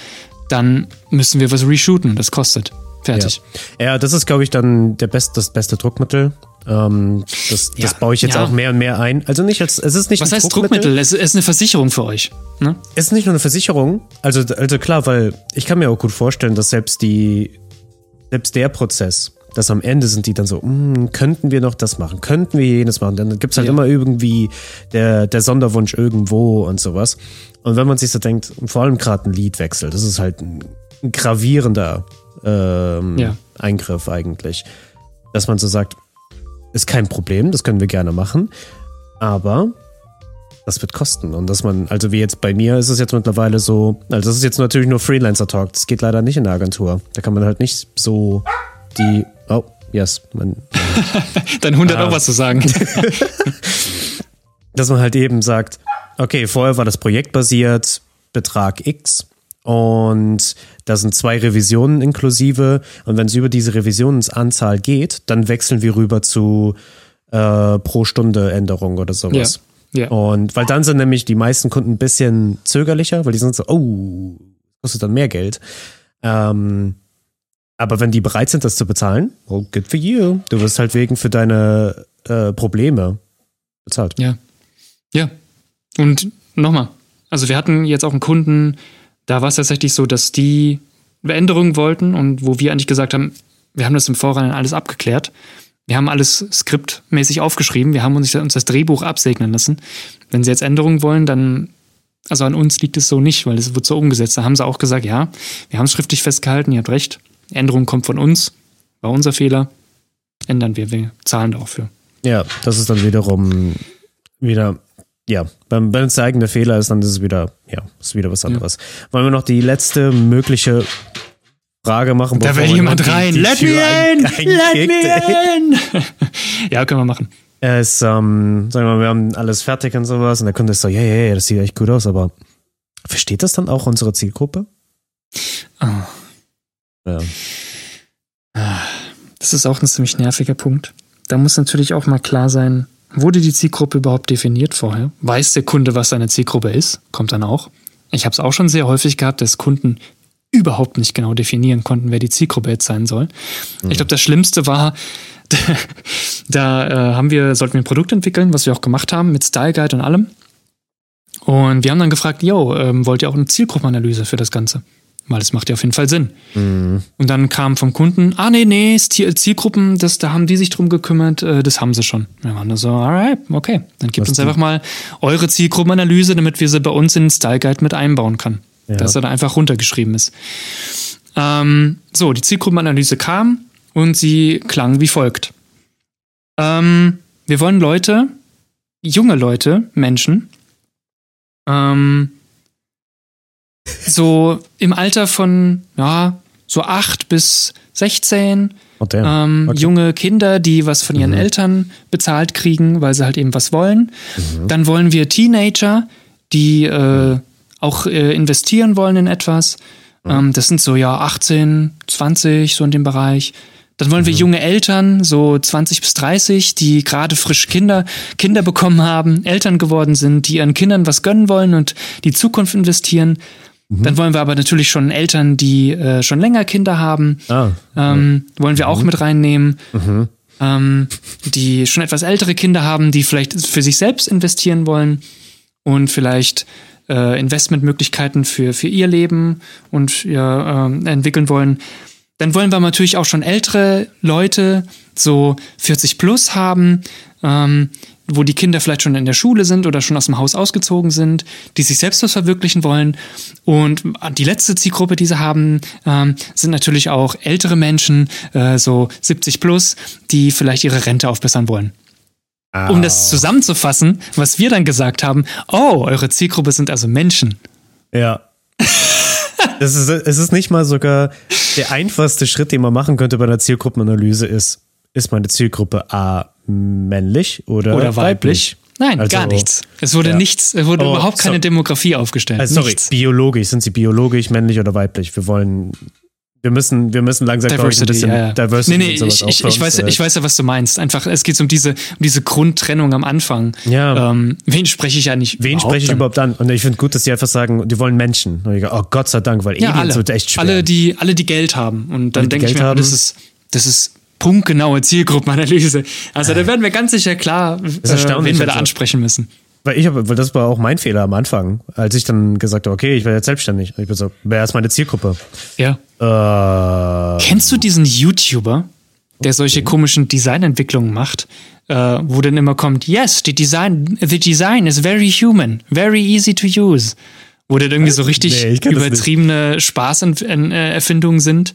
dann müssen wir was reshooten das kostet. Fertig. Ja, ja das ist, glaube ich, dann der best, das beste Druckmittel. Ähm, das, ja, das baue ich jetzt ja. auch mehr und mehr ein. Also nicht als, es ist nicht Was heißt Druckmittel? Druckmittel? Es ist eine Versicherung für euch. Ne? Es ist nicht nur eine Versicherung. Also, also klar, weil ich kann mir auch gut vorstellen, dass selbst die, selbst der Prozess, dass am Ende sind die dann so, hm, könnten wir noch das machen, könnten wir jenes machen. Dann gibt es halt ja. immer irgendwie der, der Sonderwunsch irgendwo und sowas. Und wenn man sich so denkt, vor allem gerade ein Liedwechsel, das ist halt ein, ein gravierender ähm, ja. Eingriff eigentlich. Dass man so sagt, ist kein Problem, das können wir gerne machen, aber das wird kosten. Und dass man, also wie jetzt bei mir ist es jetzt mittlerweile so, also das ist jetzt natürlich nur Freelancer-Talk, das geht leider nicht in der Agentur. Da kann man halt nicht so die, oh, yes, mein, [laughs] Dein Hund hat auch was zu sagen. [laughs] dass man halt eben sagt, okay, vorher war das Projekt basiert, Betrag X und da sind zwei Revisionen inklusive und wenn es über diese Revisionsanzahl geht, dann wechseln wir rüber zu äh, pro Stunde Änderung oder sowas. Ja. ja. Und weil dann sind nämlich die meisten Kunden ein bisschen zögerlicher, weil die sind so, oh, kostet dann mehr Geld. Ähm, aber wenn die bereit sind, das zu bezahlen, well, good for you. Du wirst halt wegen für deine äh, Probleme bezahlt. Ja. Ja. Und nochmal, also wir hatten jetzt auch einen Kunden, da war es tatsächlich so, dass die Änderungen wollten und wo wir eigentlich gesagt haben, wir haben das im Vorhinein alles abgeklärt. Wir haben alles skriptmäßig aufgeschrieben. Wir haben uns das Drehbuch absegnen lassen. Wenn sie jetzt Änderungen wollen, dann, also an uns liegt es so nicht, weil es wird so umgesetzt. Da haben sie auch gesagt, ja, wir haben es schriftlich festgehalten, ihr habt recht. Änderung kommt von uns, war unser Fehler. Ändern wir, wir zahlen dafür. Ja, das ist dann wiederum wieder ja, wenn, es der eigene Fehler ist, dann ist es wieder, ja, ist wieder was anderes. Ja. Wollen wir noch die letzte mögliche Frage machen? Da will jemand rein. Die, die Let Tür me in! Let me in! ja, können wir machen. Er ist, ähm, sagen wir mal, wir haben alles fertig und sowas und der Kunde ist so, ja, ja, ja, das sieht echt gut aus, aber versteht das dann auch unsere Zielgruppe? Oh. Ja. Ah, das ist auch ein ziemlich nerviger Punkt. Da muss natürlich auch mal klar sein, Wurde die Zielgruppe überhaupt definiert vorher? Weiß der Kunde, was seine Zielgruppe ist? Kommt dann auch. Ich habe es auch schon sehr häufig gehabt, dass Kunden überhaupt nicht genau definieren konnten, wer die Zielgruppe jetzt sein soll. Mhm. Ich glaube, das Schlimmste war, [laughs] da, da äh, haben wir, sollten wir ein Produkt entwickeln, was wir auch gemacht haben, mit Style Guide und allem. Und wir haben dann gefragt, yo, ähm, wollt ihr auch eine Zielgruppenanalyse für das Ganze? Weil es macht ja auf jeden Fall Sinn. Mhm. Und dann kam vom Kunden, ah nee, nee, Zielgruppen, das, da haben die sich drum gekümmert, äh, das haben sie schon. Wir waren da so, alright, okay, dann gebt uns einfach mal eure Zielgruppenanalyse, damit wir sie bei uns in den Style Guide mit einbauen können. Ja. Dass er da einfach runtergeschrieben ist. Ähm, so, die Zielgruppenanalyse kam und sie klang wie folgt. Ähm, wir wollen Leute, junge Leute, Menschen, ähm, so im Alter von, ja, so acht bis 16. Okay. Ähm, okay. Junge Kinder, die was von ihren mhm. Eltern bezahlt kriegen, weil sie halt eben was wollen. Mhm. Dann wollen wir Teenager, die äh, auch äh, investieren wollen in etwas. Mhm. Ähm, das sind so ja 18, 20, so in dem Bereich. Dann wollen wir mhm. junge Eltern, so 20 bis 30, die gerade frisch Kinder, Kinder bekommen haben, Eltern geworden sind, die ihren Kindern was gönnen wollen und die Zukunft investieren. Mhm. Dann wollen wir aber natürlich schon Eltern, die äh, schon länger Kinder haben, ah, ähm, wollen wir auch mhm. mit reinnehmen. Mhm. Ähm, die schon etwas ältere Kinder haben, die vielleicht für sich selbst investieren wollen und vielleicht äh, Investmentmöglichkeiten für, für ihr Leben und ja, äh, entwickeln wollen. Dann wollen wir natürlich auch schon ältere Leute, so 40 plus haben, ähm, wo die Kinder vielleicht schon in der Schule sind oder schon aus dem Haus ausgezogen sind, die sich selbst was verwirklichen wollen. Und die letzte Zielgruppe, die sie haben, ähm, sind natürlich auch ältere Menschen, äh, so 70 plus, die vielleicht ihre Rente aufbessern wollen. Oh. Um das zusammenzufassen, was wir dann gesagt haben, oh, eure Zielgruppe sind also Menschen. Ja. [laughs] es, ist, es ist nicht mal sogar der einfachste Schritt, den man machen könnte bei einer Zielgruppenanalyse ist, ist meine Zielgruppe A männlich oder, oder weiblich? weiblich? Nein, also, gar nichts. Es wurde ja. nichts, es wurde oh, überhaupt keine so. Demografie aufgestellt. Also, sorry, nichts. biologisch. Sind sie biologisch, männlich oder weiblich? Wir wollen, wir müssen, wir müssen langsam Diversity, ich, ein bisschen ja, ja. Diversity nee, nee, ich, ich, ich, weiß, ich weiß ja, was du meinst. Einfach, es geht um diese, um diese Grundtrennung am Anfang. Ja. Ähm, wen spreche ich ja nicht? Wen spreche ich an? überhaupt an? Und ich finde gut, dass die einfach sagen, die wollen Menschen. Und ich go, oh Gott sei Dank, weil ja, Aliens alle, wird echt schwer. Alle, die, alle, die Geld haben. Und dann denke ich mir, haben, das ist, das ist punktgenaue Zielgruppenanalyse. Also da werden wir ganz sicher klar, äh, wen wir da ansprechen müssen. Weil ich habe, weil das war auch mein Fehler am Anfang, als ich dann gesagt habe, okay, ich werde jetzt selbstständig. Ich bin so, wer ist meine Zielgruppe? Ja. Äh, Kennst du diesen YouTuber, der solche okay. komischen Designentwicklungen macht, äh, wo dann immer kommt, yes, the design, the design is very human, very easy to use. Wo dann irgendwie so richtig nee, übertriebene Spaßerfindungen sind.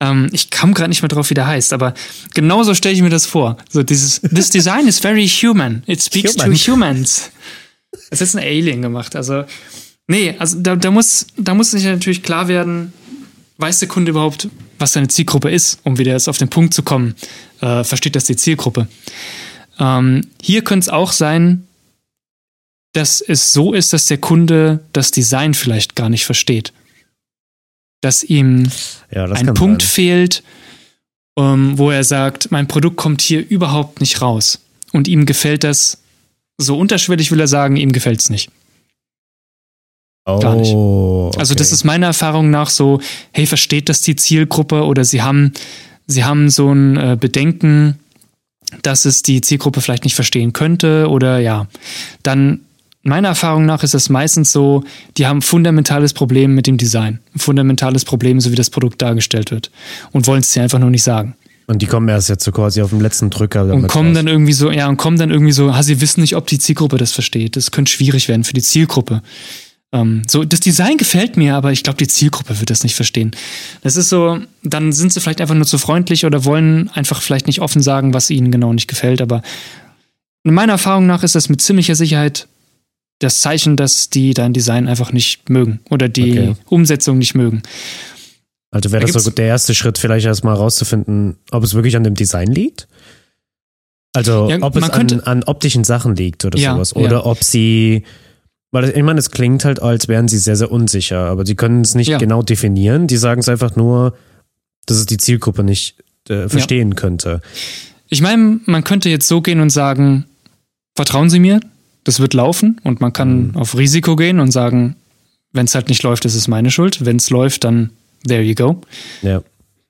Ähm, ich kam gerade nicht mehr drauf, wie der heißt, aber genauso stelle ich mir das vor. So dieses, this design is very human. It speaks human. to humans. Es ist ein Alien gemacht. Also, nee, also da, da muss, da muss sich natürlich klar werden, weiß der Kunde überhaupt, was seine Zielgruppe ist, um wieder jetzt auf den Punkt zu kommen? Äh, versteht das die Zielgruppe? Ähm, hier könnte es auch sein, dass es so ist, dass der Kunde das Design vielleicht gar nicht versteht. Dass ihm Ja, das ein Punkt sein. fehlt, ähm, wo er sagt, mein Produkt kommt hier überhaupt nicht raus. Und ihm gefällt das, so unterschwellig will er sagen, ihm gefällt es nicht. gar nicht. Oh, Also okay. das ist meiner Erfahrung nach so, hey, versteht das die Zielgruppe oder sie haben, sie haben so ein äh, Bedenken, dass es die Zielgruppe vielleicht nicht verstehen könnte oder ja, dann meiner Erfahrung nach ist es meistens so, die haben ein fundamentales Problem mit dem Design, ein fundamentales Problem, so wie das Produkt dargestellt wird und wollen es dir einfach nur nicht sagen. Und die kommen erst jetzt so quasi auf dem letzten Drücker. Und kommen raus. dann irgendwie so, ja, und kommen dann irgendwie so, ha, sie wissen nicht, ob die Zielgruppe das versteht. Das könnte schwierig werden für die Zielgruppe. Ähm, so, das Design gefällt mir, aber ich glaube, die Zielgruppe wird das nicht verstehen. Das ist so, dann sind sie vielleicht einfach nur zu freundlich oder wollen einfach vielleicht nicht offen sagen, was ihnen genau nicht gefällt. Aber in meiner Erfahrung nach ist das mit ziemlicher Sicherheit das Zeichen, dass die dein Design einfach nicht mögen oder die Okay. Umsetzung nicht mögen. Also wäre Da das so der erste Schritt, vielleicht erstmal rauszufinden, ob es wirklich an dem Design liegt? Also Ja, ob es man an, könnte- an optischen Sachen liegt oder Ja, sowas. ja. Oder ob sie, weil ich meine, es klingt halt, als wären sie sehr, sehr unsicher, aber sie können es nicht Ja. genau definieren. Die sagen es einfach nur, dass es die Zielgruppe nicht äh, verstehen könnte. Ich meine, man könnte jetzt so gehen und sagen, vertrauen Sie mir, das wird laufen und man kann Mhm. auf Risiko gehen und sagen, wenn es halt nicht läuft, ist es meine Schuld. Wenn es läuft, dann there you go. Ja.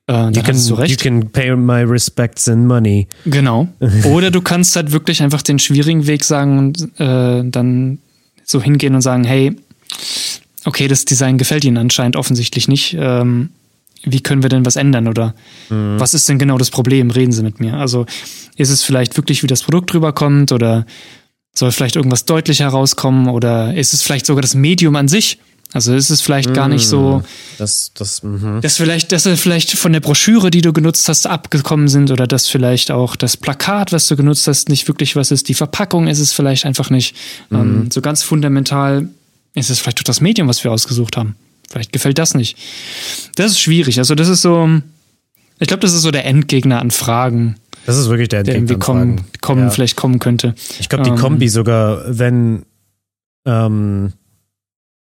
Äh, You can, you can pay my respects in money. Genau. [laughs] Oder du kannst halt wirklich einfach den schwierigen Weg sagen und äh, dann so hingehen und sagen, hey, okay, das Design gefällt Ihnen anscheinend offensichtlich nicht. Ähm, wie können wir denn was ändern? Oder was ist denn genau das Problem? Reden Sie mit mir. Also ist es vielleicht wirklich, wie das Produkt rüberkommt oder soll vielleicht irgendwas deutlich herauskommen oder ist es vielleicht sogar das Medium an sich? Also ist es vielleicht gar nicht so, Das, das, mhm. dass vielleicht, dass vielleicht von der Broschüre, die du genutzt hast, abgekommen sind oder dass vielleicht auch das Plakat, was du genutzt hast, nicht wirklich was ist. Die Verpackung ist es vielleicht einfach nicht. Ähm, so ganz fundamental ist es vielleicht doch das Medium, was wir ausgesucht haben. Vielleicht gefällt das nicht. Das ist schwierig. Also das ist so, ich glaube, das ist so der Endgegner an Fragen, das ist wirklich der der irgendwie kommen, kommen Ja. vielleicht kommen könnte. Ich glaube, die Ähm, Kombi sogar, wenn, ähm,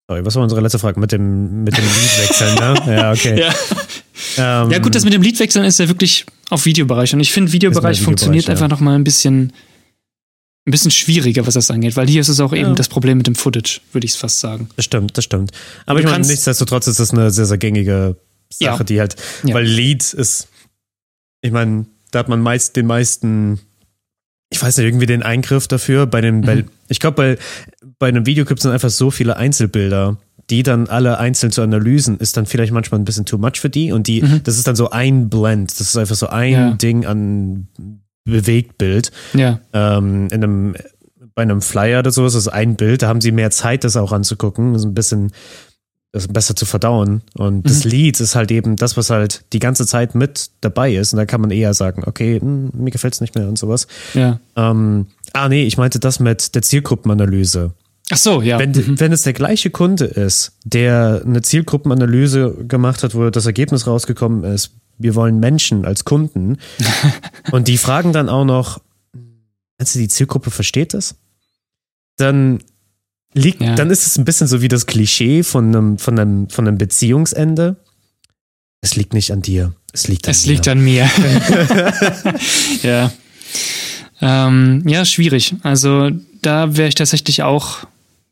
sorry, was war unsere letzte Frage? Mit dem, mit dem Liedwechseln, ne? [laughs] Ja, okay. Ja. Ähm, Ja, gut, das mit dem Liedwechseln ist ja wirklich auf Videobereich. Und ich finde, Videobereich funktioniert ja. einfach noch mal ein bisschen, ein bisschen schwieriger, was das angeht. Weil hier ist es auch eben Ja. das Problem mit dem Footage, würde ich es fast sagen. Das stimmt, das stimmt. Aber Du ich meine, nichtsdestotrotz ist das eine sehr, sehr gängige Sache, die halt, weil Lied ist, ich meine, da hat man meist den meisten, ich weiß nicht, irgendwie den Eingriff dafür. Bei den, bei, Mhm. ich glaube, bei, bei einem Videoclip sind einfach so viele Einzelbilder, die dann alle einzeln zu analysen, ist dann vielleicht manchmal ein bisschen too much für die. Und die, Mhm. das ist dann so ein Blend, das ist einfach so ein Ja. Ding an Bewegtbild. Ja, ähm, in einem, bei einem Flyer oder sowas, das ist ein Bild, da haben sie mehr Zeit, das auch anzugucken, das ist ein bisschen das besser zu verdauen. Und das Mhm. Lied ist halt eben das, was halt die ganze Zeit mit dabei ist. Und da kann man eher sagen, okay, hm, mir gefällt es nicht mehr und sowas. ja. Ähm, ah, nee, ich meinte das mit der Zielgruppenanalyse. Ach so, ja. Wenn, Mhm. wenn es der gleiche Kunde ist, der eine Zielgruppenanalyse gemacht hat, wo das Ergebnis rausgekommen ist, wir wollen Menschen als Kunden, [laughs] und die fragen dann auch noch, meinst du, die Zielgruppe versteht das? Dann liegt, Ja. dann ist es ein bisschen so wie das Klischee von einem, von einem, von einem Beziehungsende. Es liegt nicht an dir, es liegt an Es mir. liegt an mir. [laughs] [laughs] ja. Ähm, ja, schwierig. Also da wäre ich tatsächlich auch,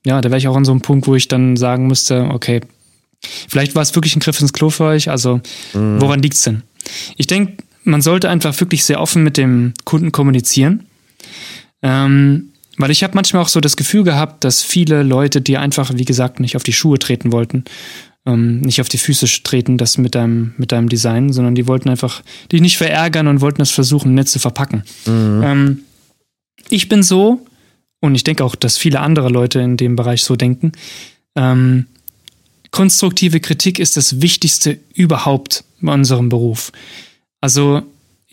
ja, da wäre ich auch an so einem Punkt, wo ich dann sagen müsste, okay, vielleicht war es wirklich ein Griff ins Klo für euch. Also woran liegt's denn? Ich denke, man sollte einfach wirklich sehr offen mit dem Kunden kommunizieren. Ähm, weil ich habe manchmal auch so das Gefühl gehabt, dass viele Leute dir einfach, wie gesagt, nicht auf die Schuhe treten wollten, ähm, nicht auf die Füße treten, das mit deinem, mit deinem Design, sondern die wollten einfach dich nicht verärgern und wollten es versuchen, nett zu verpacken. Ähm, ich bin so, und ich denke auch, dass viele andere Leute in dem Bereich so denken, ähm, konstruktive Kritik ist das Wichtigste überhaupt in unserem Beruf. Also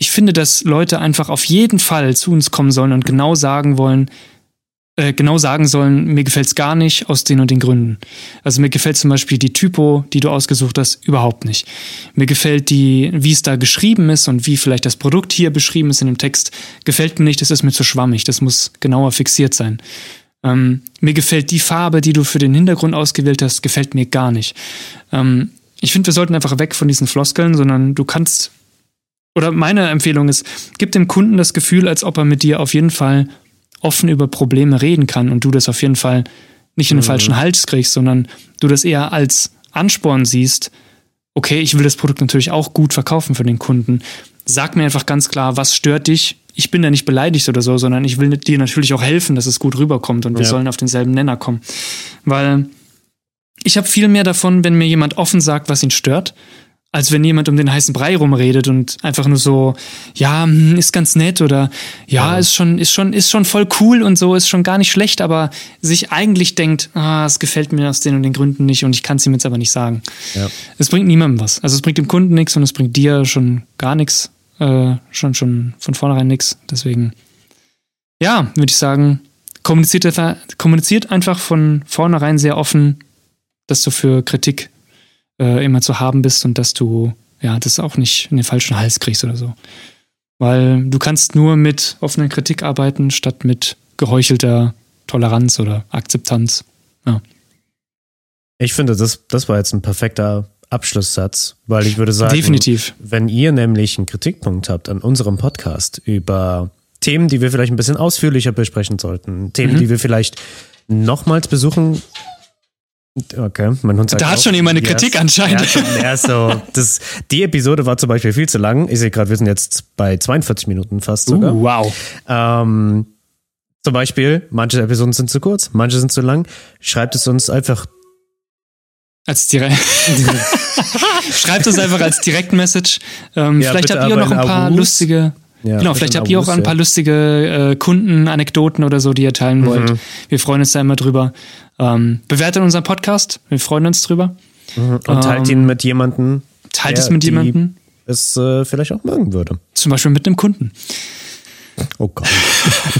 ich finde, dass Leute einfach auf jeden Fall zu uns kommen sollen und genau sagen wollen, äh, genau sagen sollen, mir gefällt's gar nicht aus den und den Gründen. Also mir gefällt zum Beispiel die Typo, die du ausgesucht hast, überhaupt nicht. Mir gefällt die, wie es da geschrieben ist und wie vielleicht das Produkt hier beschrieben ist in dem Text, gefällt mir nicht, das ist mir zu schwammig, das muss genauer fixiert sein. Ähm, mir gefällt die Farbe, die du für den Hintergrund ausgewählt hast, gefällt mir gar nicht. Ähm, ich finde, wir sollten einfach weg von diesen Floskeln, sondern du kannst, oder meine Empfehlung ist, gib dem Kunden das Gefühl, als ob er mit dir auf jeden Fall offen über Probleme reden kann und du das auf jeden Fall nicht in den mhm. falschen Hals kriegst, sondern du das eher als Ansporn siehst, okay, ich will das Produkt natürlich auch gut verkaufen für den Kunden. Sag mir einfach ganz klar, was stört dich? Ich bin da nicht beleidigt oder so, sondern ich will dir natürlich auch helfen, dass es gut rüberkommt und wir ja. sollen auf denselben Nenner kommen. Weil ich habe viel mehr davon, wenn mir jemand offen sagt, was ihn stört, als wenn jemand um den heißen Brei rumredet und einfach nur so, ja, hm, ist ganz nett oder ja, ja, ist schon, ist schon, ist schon voll cool und so, ist schon gar nicht schlecht, aber sich eigentlich denkt, ah, es gefällt mir aus den und den Gründen nicht und ich kann es ihm jetzt aber nicht sagen. Ja. Es bringt niemandem was. Also es bringt dem Kunden nichts und es bringt dir schon gar nichts, äh, schon, schon von vornherein nichts. Deswegen, ja, würde ich sagen, kommuniziert, kommuniziert einfach von vornherein sehr offen, dass du für Kritik äh, immer zu haben bist und dass du ja das auch nicht in den falschen Hals kriegst oder so. Weil du kannst nur mit offener Kritik arbeiten, statt mit geheuchelter Toleranz oder Akzeptanz. Ja. Ich finde, das, das war jetzt ein perfekter Abschlusssatz, weil ich würde sagen, Definitiv. wenn ihr nämlich einen Kritikpunkt habt an unserem Podcast über Themen, die wir vielleicht ein bisschen ausführlicher besprechen sollten, Themen, mhm. die wir vielleicht nochmals besuchen Okay, mein Hund sagt Da hat schon jemand eine Kritik yes, anscheinend. Ja, so, das, die Episode war zum Beispiel viel zu lang. Ich sehe gerade, wir sind jetzt bei 42 Minuten fast sogar. Uh, wow. Ähm, zum Beispiel, manche Episoden sind zu kurz, manche sind zu lang. Schreibt es uns einfach. Als direkt. [laughs] Schreibt es einfach als Direktmessage. Ähm, ja, vielleicht habt ihr noch ein paar Arus. lustige. Ja, genau, vielleicht habt ihr auch ein paar lustige äh, Kundenanekdoten oder so, die ihr teilen wollt. Mhm. Wir freuen uns da immer drüber. Ähm, bewertet unseren Podcast. Wir freuen uns drüber. Mhm. Und teilt ähm, ihn mit jemandem. Teilt es mit jemandem. Es äh, vielleicht auch mögen würde. Zum Beispiel mit einem Kunden. Oh Gott.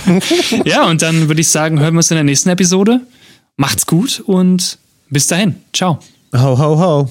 [laughs] ja, und dann würde ich sagen, hören wir uns in der nächsten Episode. Macht's gut und bis dahin. Ciao. Ho, ho, ho.